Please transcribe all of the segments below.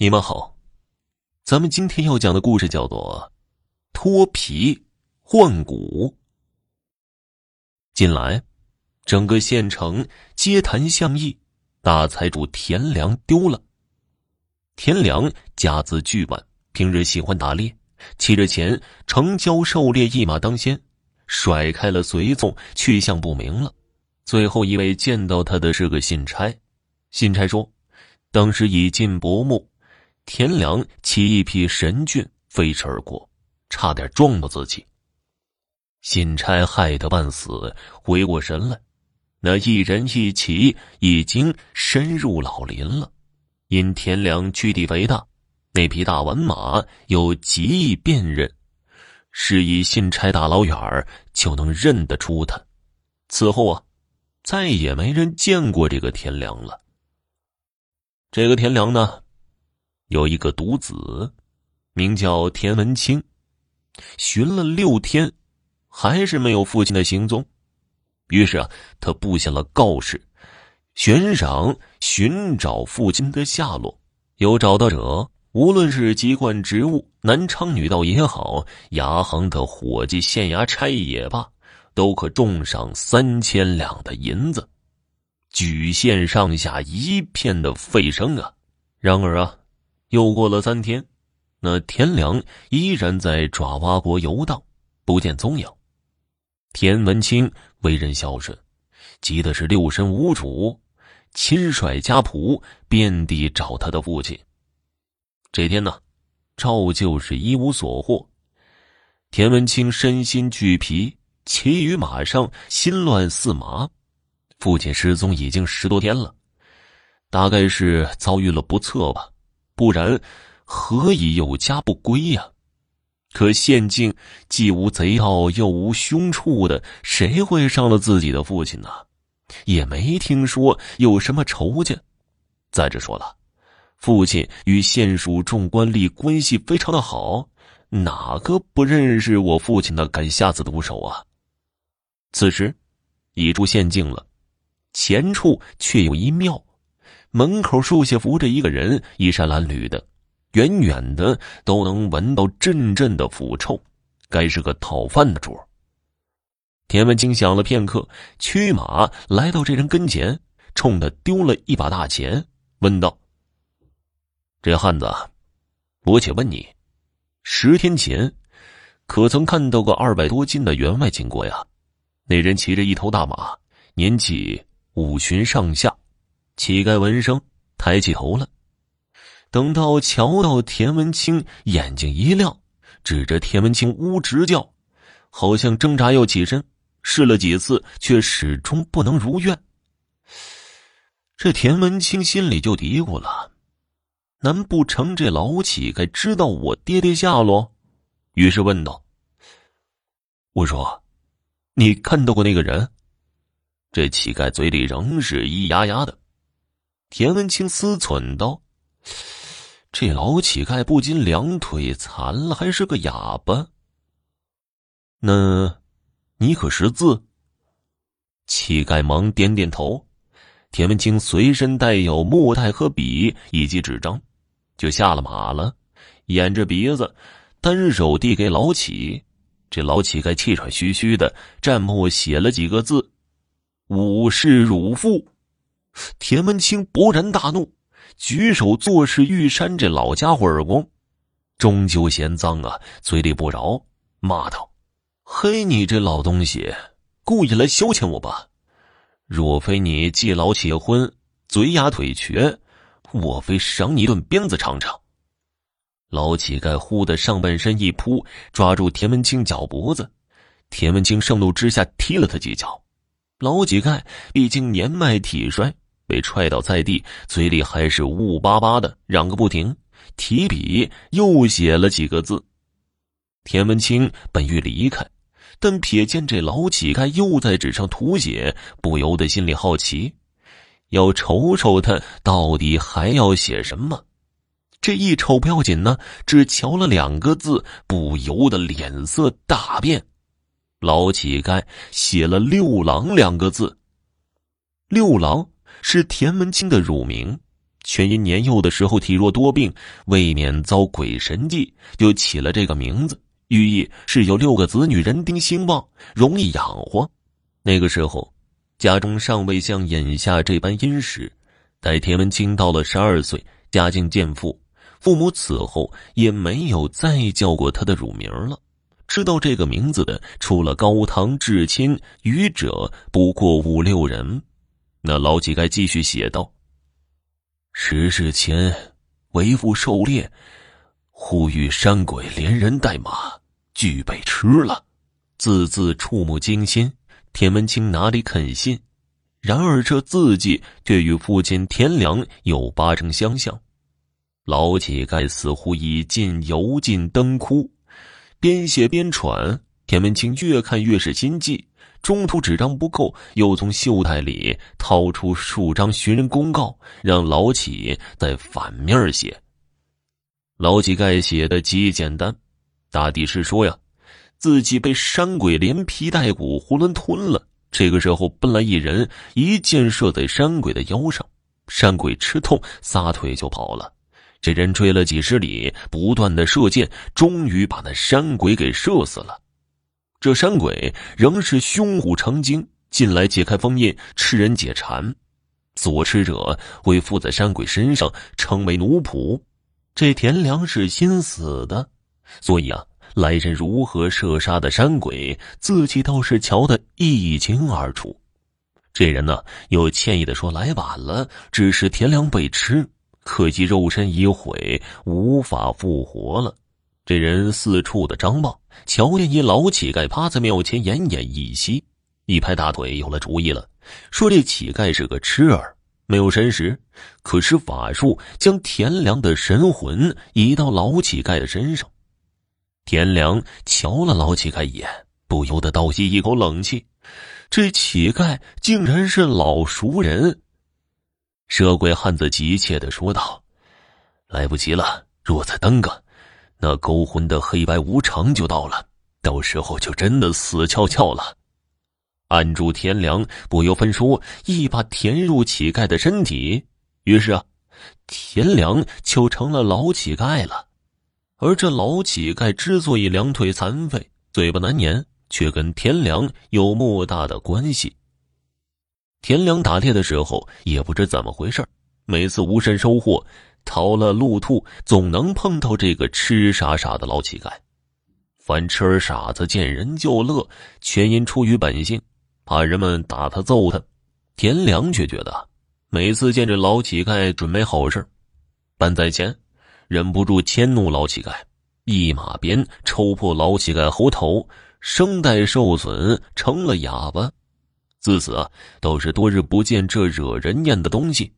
你们好，咱们今天要讲的故事叫做《脱皮换骨》。近来，整个县城街谈巷议，大财主田良丢了。田良家资巨万，平日喜欢打猎，骑着钱城郊狩猎，一马当先，甩开了随从，去向不明了。最后一位见到他的是个信差，信差说，当时已近薄暮。田良骑一匹神骏飞驰而过，差点撞到自己。信差害得半死，回过神来，那一人一骑已经深入老林了。因田良躯体肥大，那匹大完马又极易辨认，是以信差大老远就能认得出他。此后啊，再也没人见过这个田良了。这个田良呢？有一个独子，名叫田文清，寻了六天，还是没有父亲的行踪。于是啊，他布下了告示，悬赏寻找父亲的下落。有找到者，无论是籍贯职务、男娼女盗也好，牙行的伙计、县衙差也罢，都可重赏三千两的银子。举县上下一片的沸声啊！然而啊。又过了三天，那田良依然在爪哇国游荡，不见踪影。田文清为人孝顺，急的是六神无主，亲率家仆遍地找他的父亲。这天呢，照旧是一无所获。田文清身心俱疲，骑于马上，心乱似麻。父亲失踪已经十多天了，大概是遭遇了不测吧。不然，何以有家不归呀？可县境既无贼盗，又无凶畜的，谁会伤了自己的父亲呢？也没听说有什么仇家。再者说了，父亲与县属众官吏关系非常的好，哪个不认识我父亲的，敢下此毒手啊？此时，已出县境了，前处却有一庙。门口树下扶着一个人，衣衫褴褛的，远远的都能闻到阵阵的腐臭，该是个讨饭的主。田文清想了片刻，驱马来到这人跟前，冲他丢了一把大钱，问道：“这汉子，我且问你，十天前可曾看到过二百多斤的员外经过呀？”那人骑着一头大马，年纪五旬上下。乞丐闻声，抬起头了。等到瞧到田文清，眼睛一亮，指着田文清呜直叫，好像挣扎要起身，试了几次，却始终不能如愿。这田文清心里就嘀咕了：难不成这老乞丐知道我爹爹下落？于是问道：“我说，你看到过那个人？”这乞丐嘴里仍是咿呀呀的。田文清思忖道：“这老乞丐不仅两腿残了，还是个哑巴。那，你可识字？”乞丐忙点点头。田文清随身带有木袋和笔以及纸张，就下了马了，掩着鼻子，单手递给老乞。这老乞丐气喘吁吁的，蘸墨写了几个字：“武士汝父。”田文清勃然大怒，举手作势欲扇这老家伙耳光，终究嫌脏啊，嘴里不饶，骂道：“嘿，你这老东西，故意来消遣我吧？若非你既老且昏，嘴哑腿瘸，我非赏你一顿鞭子尝尝。”老乞丐忽的上半身一扑，抓住田文清脚脖子，田文清盛怒之下踢了他几脚。老乞丐毕竟年迈体衰。被踹倒在地，嘴里还是呜呜巴巴的嚷个不停，提笔又写了几个字。田文清本欲离开，但瞥见这老乞丐又在纸上涂写，不由得心里好奇，要瞅瞅他到底还要写什么。这一瞅不要紧呢，只瞧了两个字，不由得脸色大变。老乞丐写了“六郎”两个字，六郎。是田文清的乳名，全因年幼的时候体弱多病，未免遭鬼神忌，就起了这个名字，寓意是有六个子女，人丁兴旺，容易养活。那个时候，家中尚未像眼下这般殷实。待田文清到了十二岁，家境渐富，父母此后也没有再叫过他的乳名了。知道这个名字的，除了高堂至亲，余者不过五六人。那老乞丐继续写道：“十日前，为父狩猎，忽遇山鬼连人带马，俱被吃了。”字字触目惊心。田文清哪里肯信？然而这字迹却与父亲田良有八成相像。老乞丐似乎已尽油尽灯枯。边写边喘，田文清越看越是心悸。中途纸张不够，又从袖袋里掏出数张寻人公告，让老乞在反面写。老乞丐写的极简单，大抵是说呀，自己被山鬼连皮带骨囫囵吞了。这个时候奔来一人，一箭射在山鬼的腰上，山鬼吃痛，撒腿就跑了。这人追了几十里，不断的射箭，终于把那山鬼给射死了。这山鬼仍是胸虎成精，近来解开封印，吃人解馋，所吃者会附在山鬼身上，成为奴仆。这田良是心死的，所以啊，来人如何射杀的山鬼，自己倒是瞧得一清二楚。这人呢，又歉意的说：“来晚了，只是田良被吃。”可惜肉身已毁，无法复活了。这人四处的张望，瞧见一老乞丐趴在庙前奄奄一息，一拍大腿，有了主意了，说：“这乞丐是个痴儿，没有神识，可是法术将田良的神魂移到老乞丐的身上。”田良瞧了老乞丐一眼，不由得倒吸一口冷气：这乞丐竟然是老熟人。蛇鬼汉子急切的说道：“来不及了，若再耽搁，那勾魂的黑白无常就到了，到时候就真的死翘翘了。”按住田良，不由分说，一把填入乞丐的身体。于是啊，田良就成了老乞丐了。而这老乞丐之所以两腿残废、嘴巴难言，却跟田良有莫大的关系。田良打猎的时候也不知怎么回事每次无甚收获，逃了路兔，总能碰到这个痴傻傻的老乞丐。凡痴儿傻子见人就乐，全因出于本性，怕人们打他揍他。田良却觉得，每次见这老乞丐准没好事搬在前，忍不住迁怒老乞丐，一马鞭抽破老乞丐喉头，声带受损，成了哑巴。自此啊，都是多日不见这惹人厌的东西。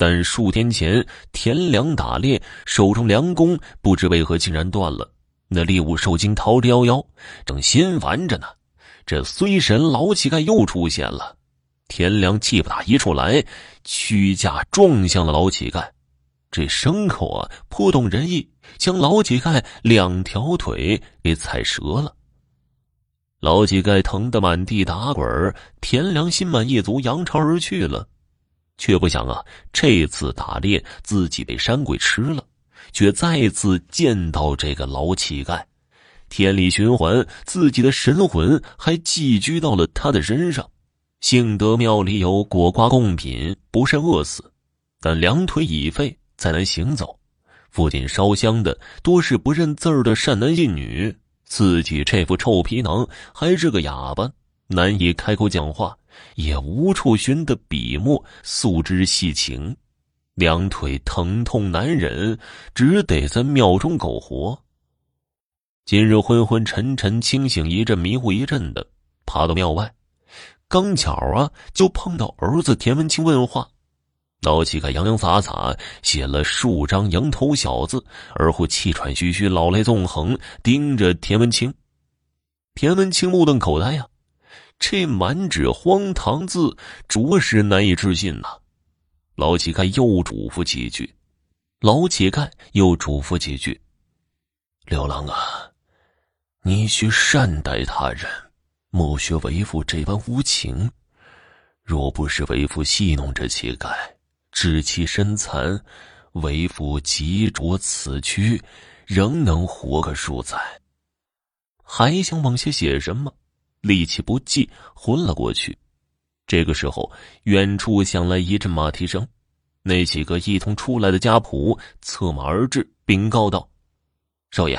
但数天前，田良打猎，手中良弓不知为何竟然断了。那猎物受惊逃之夭夭，正心烦着呢。这衰神老乞丐又出现了。田良气不打一处来，屈驾撞向了老乞丐。这牲口啊，颇懂人意，将老乞丐两条腿给踩折了。老乞丐疼得满地打滚田良心满意足，扬长而去了。却不想啊，这次打猎自己被山鬼吃了，却再次见到这个老乞丐。天理循环，自己的神魂还寄居到了他的身上。幸得庙里有果瓜贡品，不慎饿死，但两腿已废，再难行走。附近烧香的多是不认字儿的善男信女。自己这副臭皮囊还是个哑巴，难以开口讲话，也无处寻得笔墨诉之细情，两腿疼痛难忍，只得在庙中苟活。今日昏昏沉沉，清醒一阵，迷糊一阵的，爬到庙外，刚巧啊，就碰到儿子田文清问话。老乞丐洋洋洒洒写了数张蝇头小字，而后气喘吁吁、老泪纵横，盯着田文清。田文清目瞪口呆呀，这满纸荒唐字，着实难以置信呐。老乞丐又嘱咐几句，老乞丐又嘱咐几句：“刘郎啊，你需善待他人，莫学为父这般无情。若不是为父戏弄这乞丐。”知其身残，为父急着此躯，仍能活个数载。还想往下写什么？力气不济，昏了过去。这个时候，远处响来一阵马蹄声，那几个一同出来的家仆策马而至，禀告道：“少爷，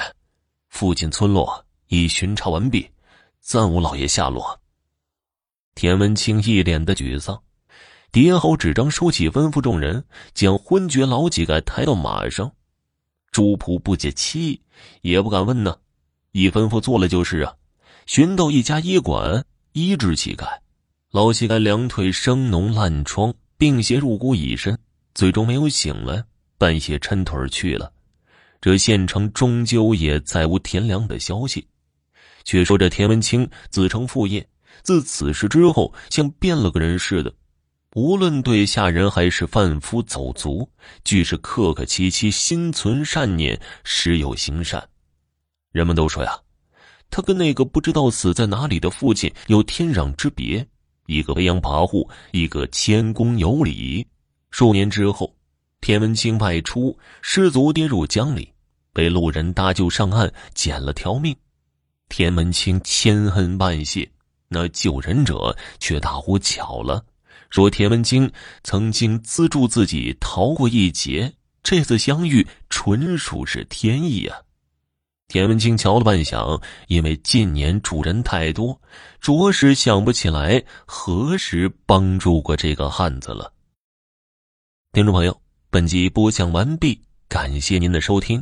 附近村落已巡查完毕，暂无老爷下落。”田文清一脸的沮丧，叠好纸张，收起，吩咐众人将昏厥老乞丐抬到马上。朱仆不解其意，也不敢问呢，一吩咐做了就是啊。寻到一家医馆医治乞丐，老乞丐两腿生脓烂疮，病邪入骨已深，最终没有醒来，半夜抻腿去了。这县城终究也再无田良的消息。却说这田文清自称父业，自此事之后，像变了个人似的，无论对下人还是贩夫走卒，俱是客客气气，心存善念，时有行善。人们都说呀。他跟那个不知道死在哪里的父亲有天壤之别，一个飞扬跋扈，一个谦恭有礼。数年之后，田文清外出失足跌入江里，被路人搭救上岸，捡了条命。田文清千恩万谢，那救人者却大呼巧了，说田文清曾经资助自己逃过一劫，这次相遇纯属是天意啊。田文清瞧了半晌，因为近年主人太多，着实想不起来何时帮助过这个汉子了。听众朋友，本集播讲完毕，感谢您的收听。